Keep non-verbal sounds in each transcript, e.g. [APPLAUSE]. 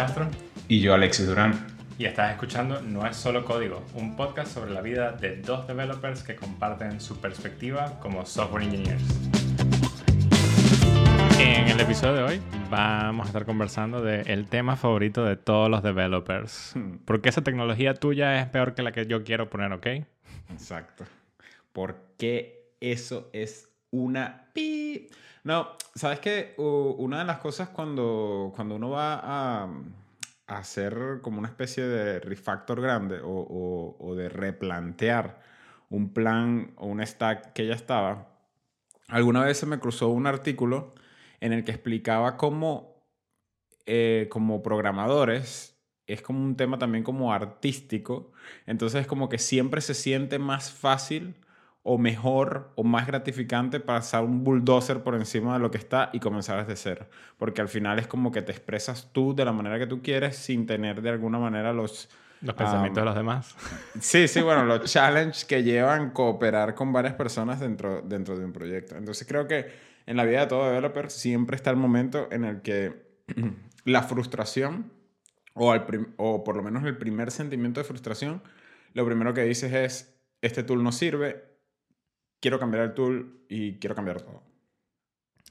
Castro. Y yo, Alexis Durán. Y estás escuchando No es solo código, un podcast sobre la vida de dos developers que comparten su perspectiva como software engineers. En el episodio de hoy vamos a estar conversando del tema favorito de todos los developers. Hmm. ¿Por qué esa tecnología tuya es peor que la que yo quiero poner, ok? Exacto. ¿Por qué eso es una pi? No, ¿sabes qué? U- una de las cosas cuando, cuando uno va a, a hacer como una especie de refactor grande o, o- o de replantear un plan o un stack que ya estaba, alguna vez se me cruzó un artículo en el que explicaba cómo eh, como programadores es como un tema también como artístico, entonces como que siempre se siente más fácil o mejor o más gratificante pasar un bulldozer por encima de lo que está y comenzar desde cero, porque al final es como que te expresas tú de la manera que tú quieres sin tener de alguna manera los Los pensamientos de los demás. Sí, sí, [LAUGHS] bueno, los challenges que llevan cooperar con varias personas dentro, dentro de un proyecto. Entonces creo que en la vida de todo developer siempre está el momento en el que [CLEARS THROAT] la frustración, o, al o por lo menos el primer sentimiento de frustración, lo primero que dices es, este tool no sirve, quiero cambiar el tool y quiero cambiar todo.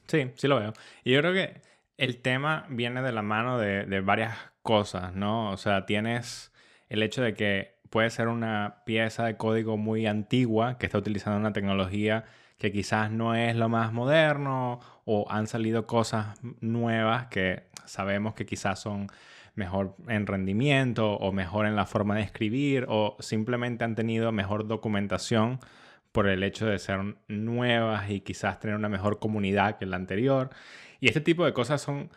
Sí, sí lo veo. Y yo creo que el tema viene de la mano de, de varias cosas, ¿no? O sea, tienes el hecho de que puede ser una pieza de código muy antigua que está utilizando una tecnología que quizás no es lo más moderno o han salido cosas nuevas que sabemos que quizás son mejor en rendimiento o mejor en la forma de escribir o simplemente han tenido mejor documentación por el hecho de ser nuevas y quizás tener una mejor comunidad que la anterior. Y este tipo de cosas son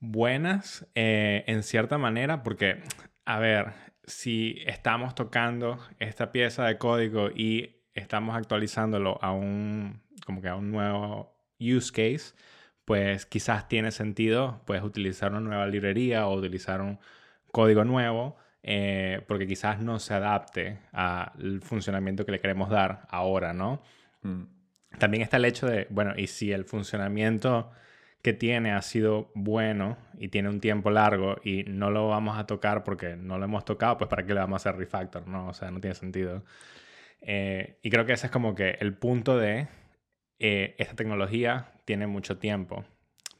buenas eh, en cierta manera porque, a ver, si estamos tocando esta pieza de código y estamos actualizándolo a un, como que a un nuevo use case, pues quizás tiene sentido pues utilizar una nueva librería o utilizar un código nuevo eh, porque quizás no se adapte al funcionamiento que le queremos dar ahora, ¿no? Mm. También está el hecho de, bueno, y si el funcionamiento que tiene ha sido bueno y tiene un tiempo largo y no lo vamos a tocar porque no lo hemos tocado, pues ¿para qué le vamos a hacer refactor? No, o sea, no tiene sentido. Eh, y creo que ese es como que el punto de eh, esta tecnología tiene mucho tiempo.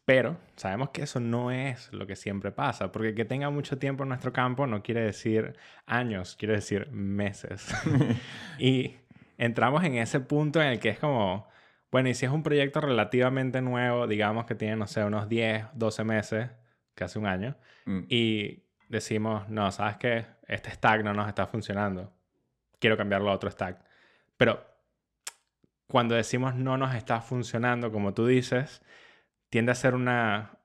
Pero sabemos que eso no es lo que siempre pasa, porque que tenga mucho tiempo en nuestro campo no quiere decir años, quiere decir meses. [LAUGHS] [LAUGHS] y entramos en ese punto en el que es como, bueno, y si es un proyecto relativamente nuevo, digamos que tiene, no sé, unos 10, 12 meses, casi un año, Mm. y decimos, no, ¿sabes qué? Este stack no nos está funcionando. Quiero cambiarlo a otro stack. Pero cuando decimos no nos está funcionando, como tú dices, tiende a ser una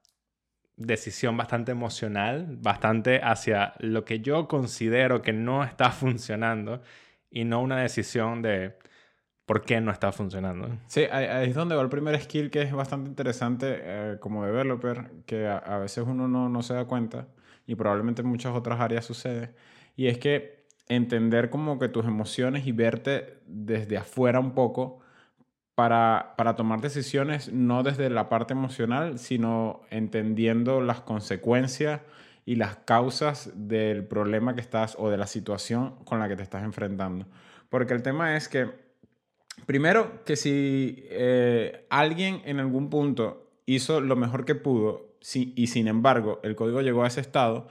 decisión bastante emocional, bastante hacia lo que yo considero que no está [LAUGHS] funcionando y no una decisión de por qué no está funcionando. Sí, ahí, ahí es donde va el primer skill que es bastante interesante eh, como developer, que a, a veces uno no, no se da cuenta y probablemente en muchas otras áreas sucede, y es que entender como que tus emociones y verte desde afuera un poco para, para tomar decisiones no desde la parte emocional, sino entendiendo las consecuencias y las causas del problema que estás o de la situación con la que te estás enfrentando. Porque el tema es que Primero, que si eh, alguien en algún punto hizo lo mejor que pudo si- y sin embargo el código llegó a ese estado,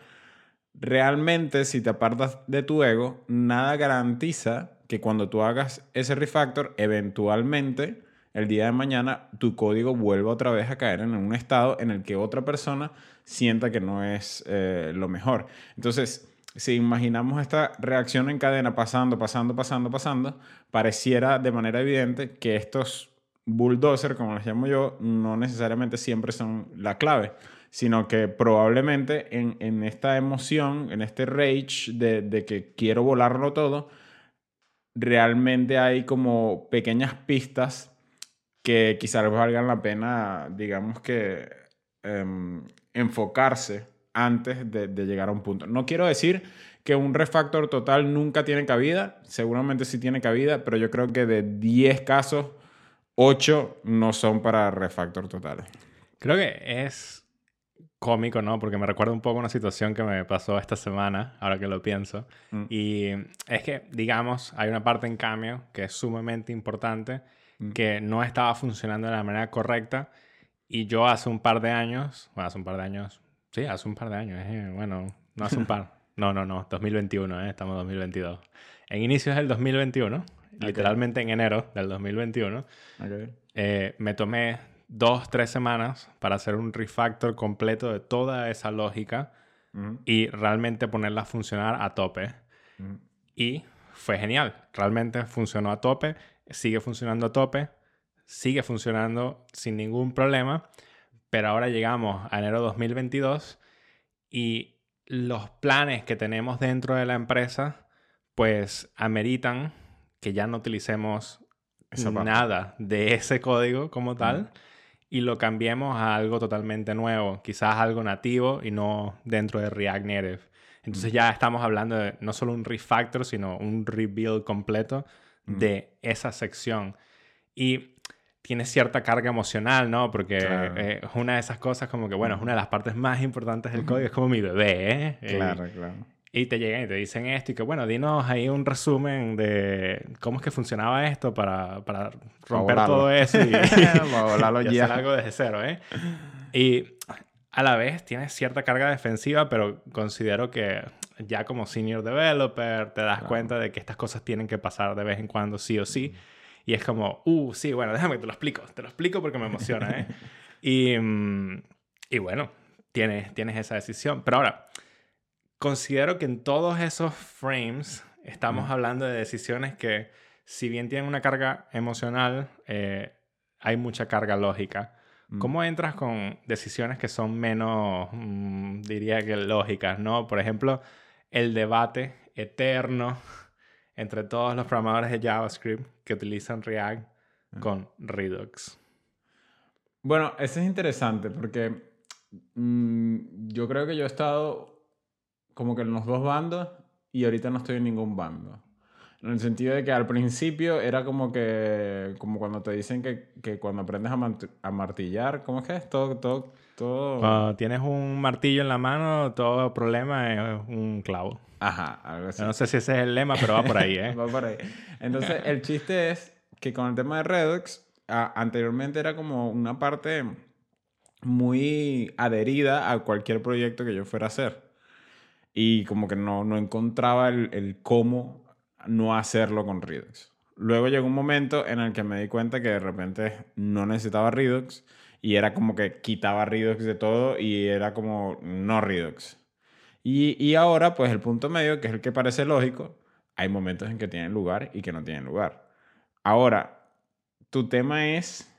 realmente si te apartas de tu ego, nada garantiza que cuando tú hagas ese refactor, eventualmente el día de mañana tu código vuelva otra vez a caer en un estado en el que otra persona sienta que no es eh, lo mejor. Entonces, si imaginamos esta reacción en cadena pasando, pasando, pasando, pasando, pareciera de manera evidente que estos bulldozer, como les llamo yo, no necesariamente siempre son la clave, sino que probablemente en, en esta emoción, en este rage de, de que quiero volarlo todo, realmente hay como pequeñas pistas que quizás valgan la pena, digamos que, em, enfocarse antes de, llegar a un punto. No quiero decir que un refactor total nunca tiene cabida, seguramente sí tiene cabida, pero yo creo que de 10 casos, 8 no son para refactor totales. Creo que es cómico, ¿no? Porque me recuerda un poco una situación que me pasó esta semana, ahora que lo pienso. Mm. Y es que, digamos, hay una parte en cambio que es sumamente importante, Mm. que no estaba funcionando de la manera correcta. Y yo hace un par de años, bueno, hace un par de años, sí, hace un par de años, eh, bueno, no hace un par, [LAUGHS] no, no, no, 2021, eh, estamos en 2022. En inicios del 2021, literalmente en enero del 2021, Ok. eh, me tomé dos, tres semanas para hacer un refactor completo de toda esa lógica Ujú, y realmente ponerla a funcionar a tope. ujú. Y fue genial. Realmente funcionó a tope, sigue funcionando a tope, sigue funcionando sin ningún problema. Pero ahora llegamos a enero 2022 y los planes que tenemos dentro de la empresa pues ameritan que ya no utilicemos nada de ese código como tal y lo cambiemos a algo totalmente nuevo, quizás algo nativo y no dentro de React Native. Entonces ya estamos hablando de no solo un refactor, sino un rebuild completo de esa sección. Y tiene cierta carga emocional, ¿no? Porque Claro. eh, es una de esas cosas como que, bueno, es una de las partes más importantes del código, es como mi bebé, ¿eh? Eh, Claro, claro. Y te llegan y te dicen esto y que, bueno, dinos ahí un resumen de cómo es que funcionaba esto para, para romper todo eso y, [LAUGHS] [LAUGHS] Para volarlo y ya. hacer algo desde cero, ¿eh? Y a la vez tiene cierta carga defensiva, pero considero que ya como senior developer te das Claro. cuenta de que estas cosas tienen que pasar de vez en cuando sí o sí. Y es como, uh, sí, bueno, déjame que te lo explico. Te lo explico porque me emociona, ¿eh? [LAUGHS] y, mm, y bueno, tienes, tienes esa decisión. Pero ahora, considero que en todos esos frames estamos hablando de decisiones que, si bien tienen una carga emocional, eh, hay mucha carga lógica. Mm. ¿Cómo entras con decisiones que son menos, mm, diría que lógicas, ¿no? Por ejemplo, el debate eterno [LAUGHS] entre todos los programadores de JavaScript que utilizan React con Redux. Bueno, eso es interesante porque mm, yo creo que yo he estado como que en los dos bandos y ahorita no estoy en ningún bando. En el sentido de que al principio era como que, como cuando te dicen que, que cuando aprendes a, a martillar, ¿cómo es que es? Todo, todo, todo... Cuando tienes un martillo en la mano, todo problema es un clavo. Ajá, algo así. Yo no sé si ese es el lema, pero va por ahí, ¿eh? [LAUGHS] Va por ahí. Entonces, el chiste es que con el tema de Redux, a- anteriormente era como una parte muy adherida a cualquier proyecto que yo fuera a hacer. Y como que no, no encontraba el, el cómo no hacerlo con Redux. Luego llegó un momento en el que me di cuenta que de repente no necesitaba Redux y era como que quitaba Redux de todo y era como no Redux. Y, y ahora, pues el punto medio, que es el que parece lógico, hay momentos en que tienen lugar y que no tienen lugar. Ahora, tu tema es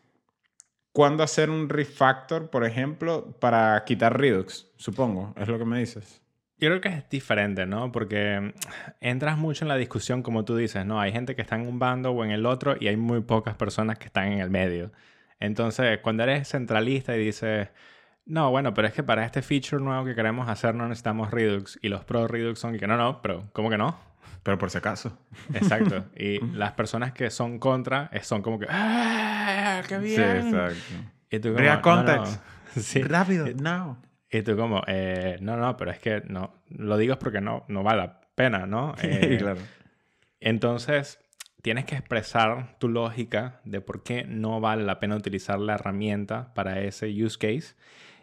cuándo hacer un refactor, por ejemplo, para quitar Redux, supongo, es lo que me dices. Yo creo que es diferente, ¿no? Porque entras mucho en la discusión, como tú dices, ¿no? Hay gente que está en un bando o en el otro y hay muy pocas personas que están en el medio. Entonces, cuando eres centralista y dices, no, bueno, pero es que para este feature nuevo que queremos hacer no necesitamos Redux y los pro Redux son que no, no, pero ¿cómo que no? Pero por si acaso. Exacto. [LAUGHS] Y las personas que son contra son como que, ¡ah, qué bien! Sí, exacto. Y tú como, React "No, no". context. [LAUGHS] Sí. Rápido, now. Y tú como, eh, no, no, pero es que no, lo digo es porque no, no vale la pena, ¿no? [LAUGHS] Eh, claro. Entonces, tienes que expresar tu lógica de por qué no vale la pena utilizar la herramienta para ese use case.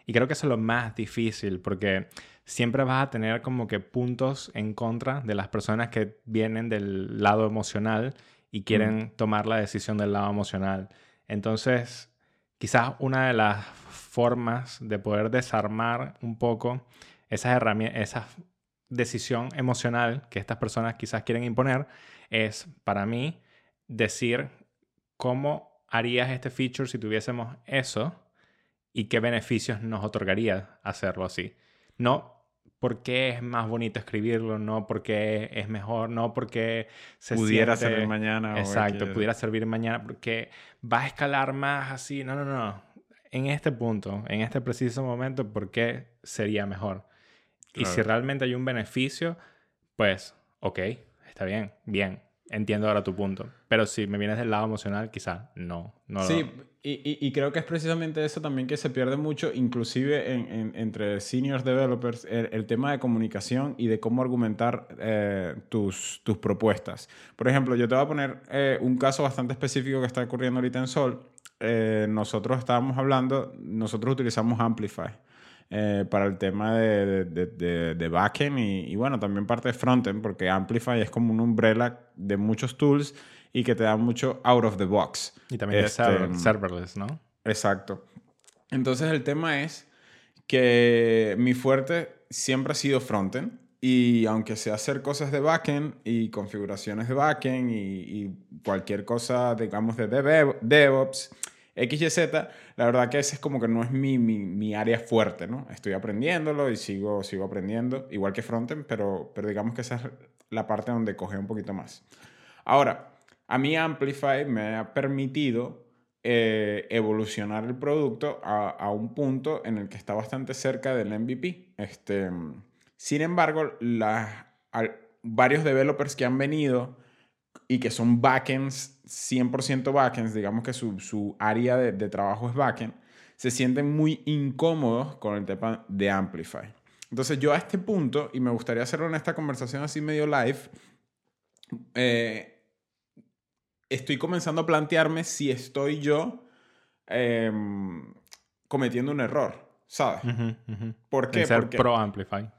Y creo que eso es lo más difícil porque siempre vas a tener como que puntos en contra de las personas que vienen del lado emocional y quieren tomar la decisión del lado emocional. Entonces, quizás una de las formas de poder desarmar un poco esas herramientas, esa decisión emocional que estas personas quizás quieren imponer es para mí decir cómo harías este feature si tuviésemos eso y qué beneficios nos otorgaría hacerlo así. No porque es más bonito escribirlo, no porque es mejor, no porque se Pudiera siente- servir mañana. Exacto, X. pudiera servir mañana porque va a escalar más así. No, no, no. En este punto, en este preciso momento, ¿por qué sería mejor? Y si Claro. realmente hay un beneficio, pues, ok, está bien, bien. Entiendo ahora tu punto. Pero si me vienes del lado emocional, quizá no. no lo- Sí, y, creo que es precisamente eso también que se pierde mucho, inclusive en, entre senior developers, el, tema de comunicación y de cómo argumentar eh, tus, tus, propuestas. Por ejemplo, yo te voy a poner eh, un caso bastante específico que está ocurriendo ahorita en Sol. Eh, nosotros estábamos hablando, nosotros utilizamos Amplify. Para el tema de, de, de, backend y, y, bueno, también parte de frontend, porque Amplify es como una umbrella de muchos tools y que te da mucho out of the box. Y también este, serverless, ¿no? Exacto. Entonces el tema es que mi fuerte siempre ha sido frontend y aunque sea hacer cosas de backend y configuraciones de backend y, cualquier cosa, digamos, de DevOps, XYZ, la verdad que ese es como que no es mi, mi, mi, área fuerte, ¿no? Estoy aprendiéndolo y sigo, sigo aprendiendo, igual que frontend, pero, pero digamos que esa es la parte donde coge un poquito más. Ahora, a mí Amplify me ha permitido eh, evolucionar el producto a, un punto en el que está bastante cerca del MVP. Este, sin embargo, varios developers que han venido y que son backends, 100% backends, digamos que su, área de, de, trabajo es backend, se sienten muy incómodos con el tema de Amplify. Entonces yo a este punto, y me gustaría hacerlo en esta conversación así medio live, eh, estoy comenzando a plantearme si estoy yo em, cometiendo un error, ¿sabes? ¿Por qué? ser pro Amplify.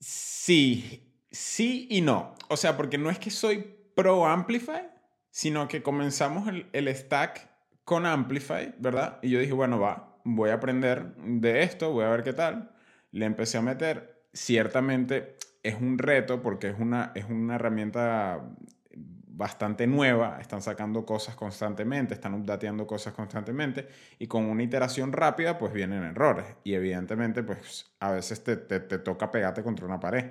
Sí, sí y no. O sea, porque no es que soy pro Amplify, sino que comenzamos el, el stack con Amplify, ¿verdad? Y yo dije, bueno, va, voy a aprender de esto, voy a ver qué tal. Le empecé a meter. Ciertamente es un reto porque es una, es una herramienta bastante nueva, están sacando cosas constantemente, están updateando cosas constantemente y con una iteración rápida pues vienen errores y evidentemente pues a veces te, te, toca pegarte contra una pared.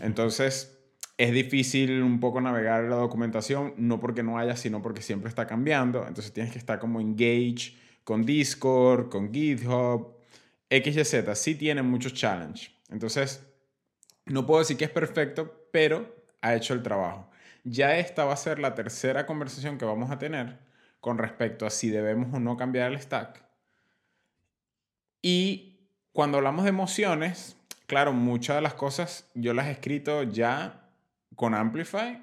Entonces es difícil un poco navegar la documentación, no porque no haya, sino porque siempre está cambiando, entonces tienes que estar como engage con Discord, con GitHub, XYZ, sí tiene muchos challenge. Entonces, no puedo decir que es perfecto, pero ha hecho el trabajo. Ya esta va a ser la tercera conversación que vamos a tener con respecto a si debemos o no cambiar el stack. Y cuando hablamos de emociones, claro, muchas de las cosas yo las he escrito ya con Amplify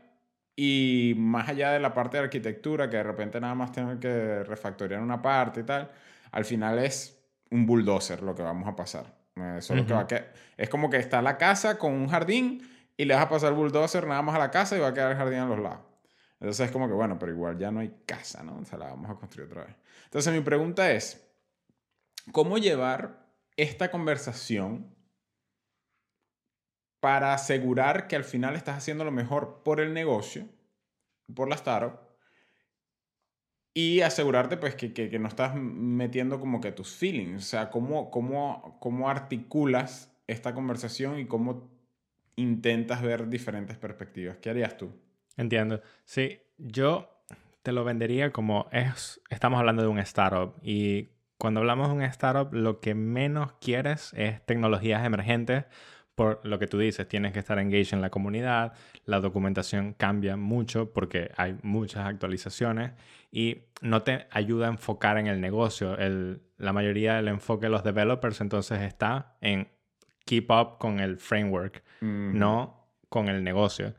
y más allá de la parte de arquitectura, que de repente nada más tengo que refactorear una parte y tal, al final es un bulldozer lo que vamos a pasar. Eso que va que, es como que está la casa con un jardín y le vas a pasar el bulldozer nada más a la casa y va a quedar el jardín a los lados. Entonces es como que, bueno, pero igual ya no hay casa, ¿no? O sea, la vamos a construir otra vez. Entonces mi pregunta es, ¿cómo llevar esta conversación para asegurar que al final estás haciendo lo mejor por el negocio, por la startup, y asegurarte pues que, que, que, no estás metiendo como que tus feelings, o sea, cómo, cómo, cómo articulas esta conversación y cómo intentas ver diferentes perspectivas. ¿Qué harías tú? Entiendo. Sí, yo te lo vendería como es, estamos hablando de un startup y cuando hablamos de un startup lo que menos quieres es tecnologías emergentes por lo que tú dices, tienes que estar engaged en la comunidad, la documentación cambia mucho porque hay muchas actualizaciones y no te ayuda a enfocar en el negocio. El, la mayoría del enfoque de los developers entonces está en keep up con el framework, no con el negocio.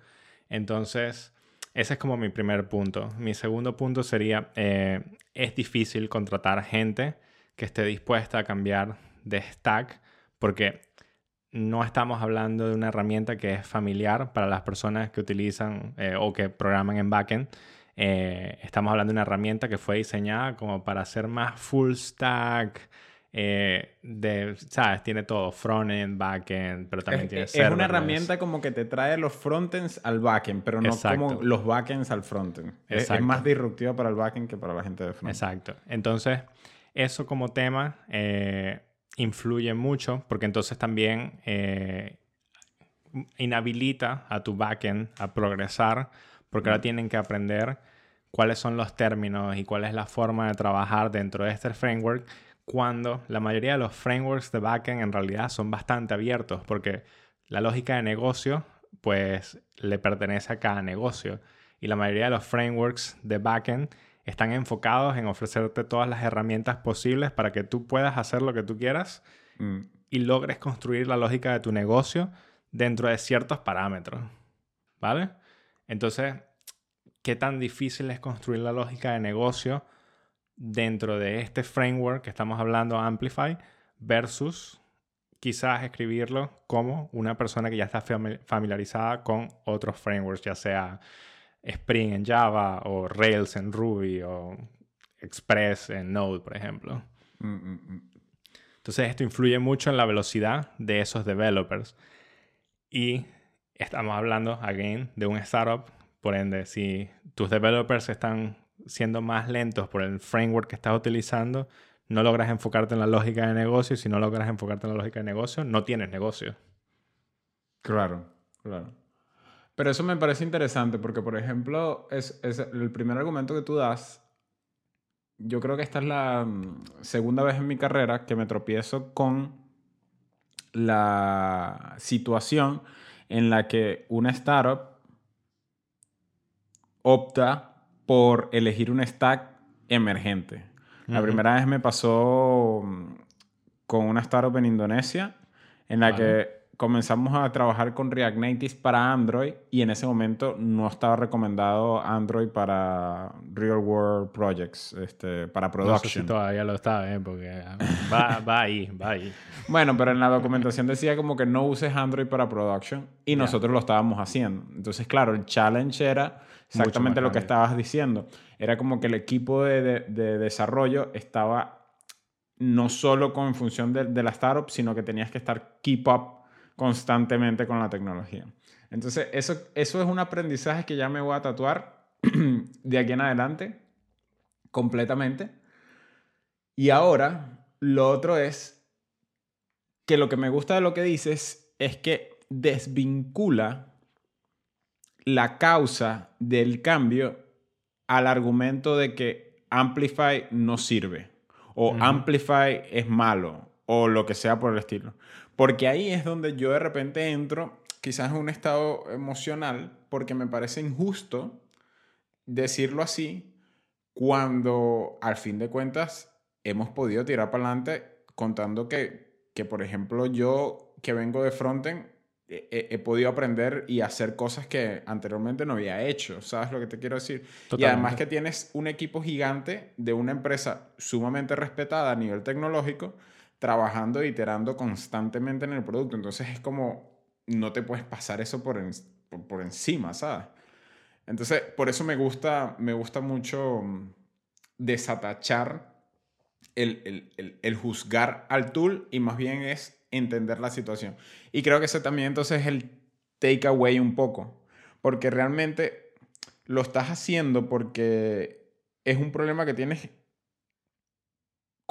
Entonces, ese es como mi primer punto. Mi segundo punto sería, eh, es difícil contratar gente que esté dispuesta a cambiar de stack porque no estamos hablando de una herramienta que es familiar para las personas que utilizan eh, o que programan en backend. Eh, estamos hablando de una herramienta que fue diseñada como para hacer más full stack, eh, de, ¿sabes? Tiene todo, frontend, backend, pero también tiene Es una herramienta como que te trae los frontends al backend, pero no como los backends al frontend. Es, más disruptiva para el backend que para la gente de frontend. Exacto. Entonces, eso como tema eh, influye mucho porque entonces también eh, inhabilita a tu backend a progresar porque ahora tienen que aprender cuáles son los términos y cuál es la forma de trabajar dentro de este framework cuando la mayoría de los frameworks de backend en realidad son bastante abiertos porque la lógica de negocio pues le pertenece a cada negocio. Y la mayoría de los frameworks de backend están enfocados en ofrecerte todas las herramientas posibles para que tú puedas hacer lo que tú quieras Mm, y logres construir la lógica de tu negocio dentro de ciertos parámetros. ¿Vale? Entonces, ¿qué tan difícil es construir la lógica de negocio dentro de este framework que estamos hablando, Amplify, versus quizás escribirlo como una persona que ya está fami- familiarizada con otros frameworks, ya sea Spring en Java o Rails en Ruby o Express en Node, por ejemplo. mm, mm, mm. Entonces esto influye mucho en la velocidad de esos developers. Y estamos hablando, again, de un startup. Por ende, si tus developers están siendo más lentos por el framework que estás utilizando, no logras enfocarte en la lógica de negocio. Y si no logras enfocarte en la lógica de negocio, no tienes negocio. Claro, claro. Pero eso me parece interesante porque, por ejemplo, es, es el primer argumento que tú das. Yo creo que esta es la mm, segunda vez en mi carrera que me tropiezo con la situación en la que una startup opta por elegir un stack emergente. La primera vez me pasó mm, con una startup en Indonesia en la Vale. que comenzamos a trabajar con React Native para Android y en ese momento no estaba recomendado Android para real world projects, este, para No sé si production. todavía lo está, ¿eh? porque va, va ahí, va ahí. [LAUGHS] Bueno, pero en la documentación decía como que no uses Android para production y nosotros lo estábamos haciendo. Entonces, claro, el challenge era exactamente lo que estabas diciendo. Era como que el equipo de, de- de desarrollo estaba no solo con función de, de la startup, sino que tenías que estar keep up constantemente con la tecnología. Entonces, eso, eso es un aprendizaje que ya me voy a tatuar [CLEARS THROAT] de aquí en adelante completamente. Y ahora, lo otro es que lo que me gusta de lo que dices es que desvincula la causa del cambio al argumento de que Amplify no sirve o. Amplify es malo o lo que sea por el estilo. Porque ahí es donde yo de repente entro quizás en un estado emocional porque me parece injusto decirlo así cuando al fin de cuentas hemos podido tirar para adelante contando que, que, por ejemplo, yo que vengo de frontend he, podido aprender y hacer cosas que anteriormente no había hecho, ¿sabes lo que te quiero decir? Y además Totalmente. que tienes un equipo gigante de una empresa sumamente respetada a nivel tecnológico, trabajando e iterando constantemente en el producto. Entonces es como, no te puedes pasar eso por, por, por encima, ¿sabes? Entonces, por eso me gusta, me gusta mucho mm, desatachar el, el- el- el juzgar al tool y más bien es entender la situación. Y creo que ese también entonces es el takeaway un poco, porque realmente lo estás haciendo porque es un problema que tienes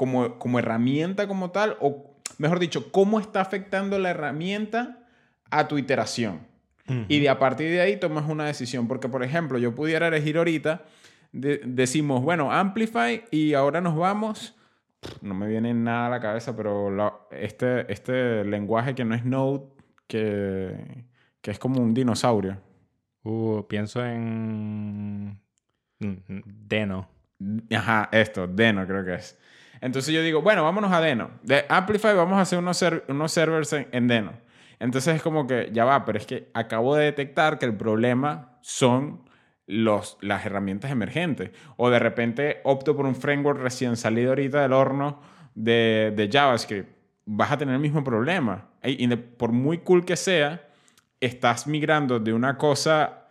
como, como herramienta como tal, o mejor dicho, cómo está afectando la herramienta a tu iteración. Y de a partir de ahí tomas una decisión. Porque, por ejemplo, yo pudiera elegir ahorita, de- decimos, bueno, Amplify y ahora nos vamos. No me viene nada a la cabeza, pero la- este, este lenguaje que no es Node, que, que es como un dinosaurio. Uh, pienso en mm, Deno. Ajá, esto, Deno creo que es. Entonces yo digo, bueno, vámonos a Deno. De Amplify vamos a hacer unos, unos servers en, en Deno. Entonces es como que, ya va, pero es que acabo de detectar que el problema son los, las herramientas emergentes. O de repente opto por un framework recién salido ahorita del horno de, de JavaScript. Vas a tener el mismo problema. Y, por muy cool que sea, estás migrando de una cosa,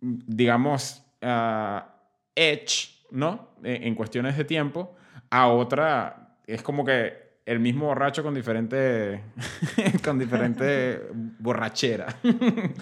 digamos, ah, edge, ¿no? En, en cuestiones de tiempo, a otra, es como que el mismo borracho con diferente, [LAUGHS] con diferente borrachera. [LAUGHS]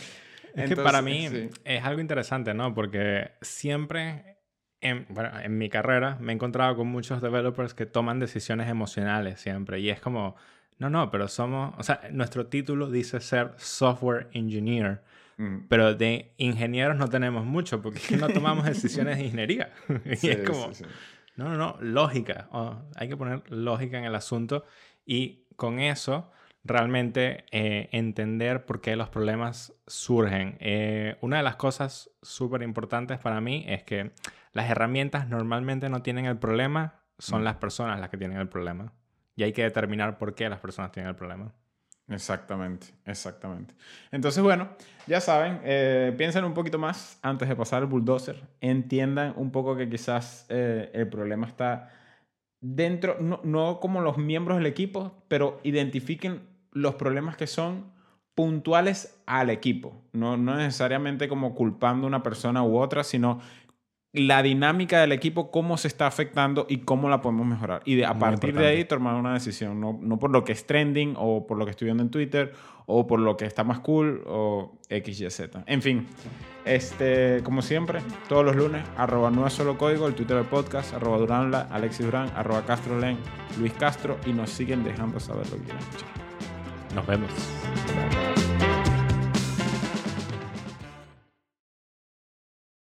Es que para mí Entonces, sí. es algo interesante, ¿no? Porque siempre, en, bueno, en mi carrera me he encontrado con muchos developers que toman decisiones emocionales siempre. Y es como, no, no, pero somos, o sea, nuestro título dice ser software engineer. Mm, Pero de ingenieros no tenemos mucho porque no tomamos [LAUGHS] decisiones de ingeniería. y sí, es como, sí, sí. No, no, no, lógica. Oh, hay que poner lógica en el asunto y con eso realmente eh, entender por qué los problemas surgen. Eh, una de las cosas súper importantes para mí es que las herramientas normalmente no tienen el problema, son mm. las personas las que tienen el problema. Y hay que determinar por qué las personas tienen el problema. Exactamente, exactamente. Entonces, bueno, ya saben, eh, piensen un poquito más antes de pasar el bulldozer. Entiendan un poco que quizás el problema está dentro, no, no, como los miembros del equipo, pero identifiquen los problemas que son puntuales al equipo. No, no necesariamente como culpando a una persona u otra, sino la dinámica del equipo, cómo se está afectando y cómo la podemos mejorar. Y a partir de ahí tomar una decisión, no, no, por lo que es trending o por lo que estoy viendo en Twitter o por lo que está más cool o X, Y, Z. En fin, este, como siempre, todos los lunes, arroba no es solo código, el Twitter del podcast, arroba Duranla, Alexis Durán, arroba Castro Len, Luis Castro y nos siguen dejando saber lo que quieren escuchar. Nos vemos.